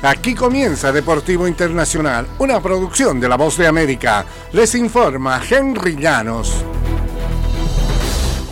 Aquí comienza Deportivo Internacional, una producción de La Voz de América. Les informa Henry Llanos.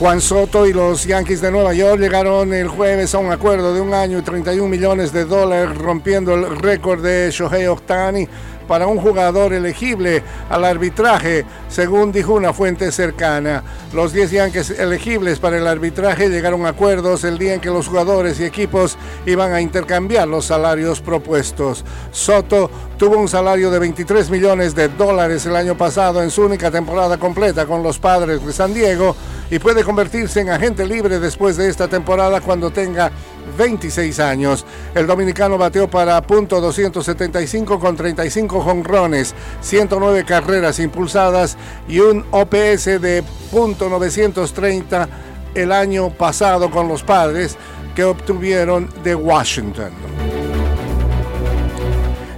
Juan Soto y los Yankees de Nueva York llegaron el jueves a un acuerdo de un año y 31 millones de dólares, rompiendo el récord de Shohei Ohtani para un jugador elegible al arbitraje, según dijo una fuente cercana. Los 10 Yankees elegibles para el arbitraje llegaron a acuerdos el día en que los jugadores y equipos iban a intercambiar los salarios propuestos. Soto tuvo un salario de 23 millones de dólares el año pasado en su única temporada completa con los Padres de San Diego y puede convertirse en agente libre después de esta temporada cuando tenga 26 años. El dominicano bateó para punto 275 con 35 jonrones, 109 carreras impulsadas y un OPS de punto 930 el año pasado con los padres que obtuvieron de Washington.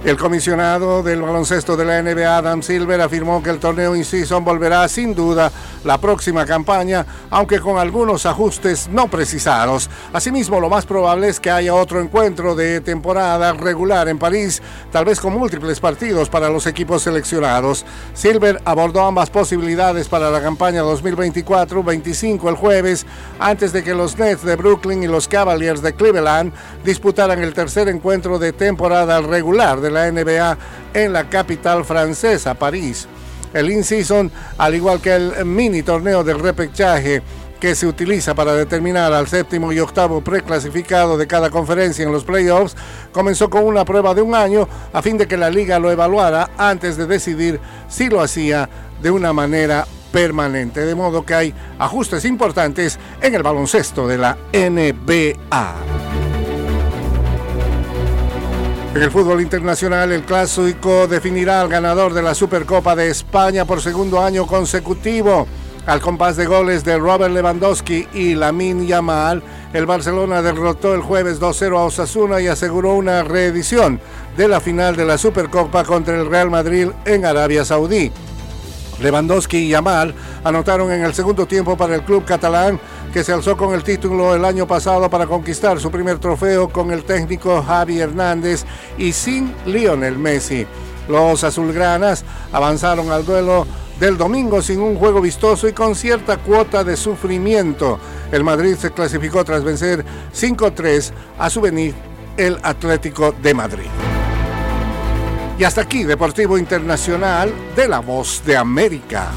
El comisionado del baloncesto de la NBA, Adam Silver, afirmó que el torneo in-season volverá sin duda la próxima campaña, aunque con algunos ajustes no precisados. Asimismo, lo más probable es que haya otro encuentro de temporada regular en París, tal vez con múltiples partidos para los equipos seleccionados. Silver abordó ambas posibilidades para la campaña 2024-25 el jueves, antes de que los Nets de Brooklyn y los Cavaliers de Cleveland disputaran el tercer encuentro de temporada regular de la NBA en la capital francesa, París. El in-season, al igual que el mini torneo del repechaje que se utiliza para determinar al séptimo y octavo preclasificado de cada conferencia en los playoffs, comenzó con una prueba de un año a fin de que la liga lo evaluara antes de decidir si lo hacía de una manera permanente. De modo que hay ajustes importantes en el baloncesto de la NBA. En el fútbol internacional, el clásico definirá al ganador de la Supercopa de España por segundo año consecutivo. Al compás de goles de Robert Lewandowski y Lamin Yamal, el Barcelona derrotó el jueves 2-0 a Osasuna y aseguró una reedición de la final de la Supercopa contra el Real Madrid en Arabia Saudí. Lewandowski y Yamal anotaron en el segundo tiempo para el club catalán que se alzó con el título el año pasado para conquistar su primer trofeo con el técnico Javi Hernández y sin Lionel Messi. Los azulgranas avanzaron al duelo del domingo sin un juego vistoso y con cierta cuota de sufrimiento. El Madrid se clasificó tras vencer 5-3 a su venir el Atlético de Madrid. Y hasta aquí, Deportivo Internacional de la Voz de América.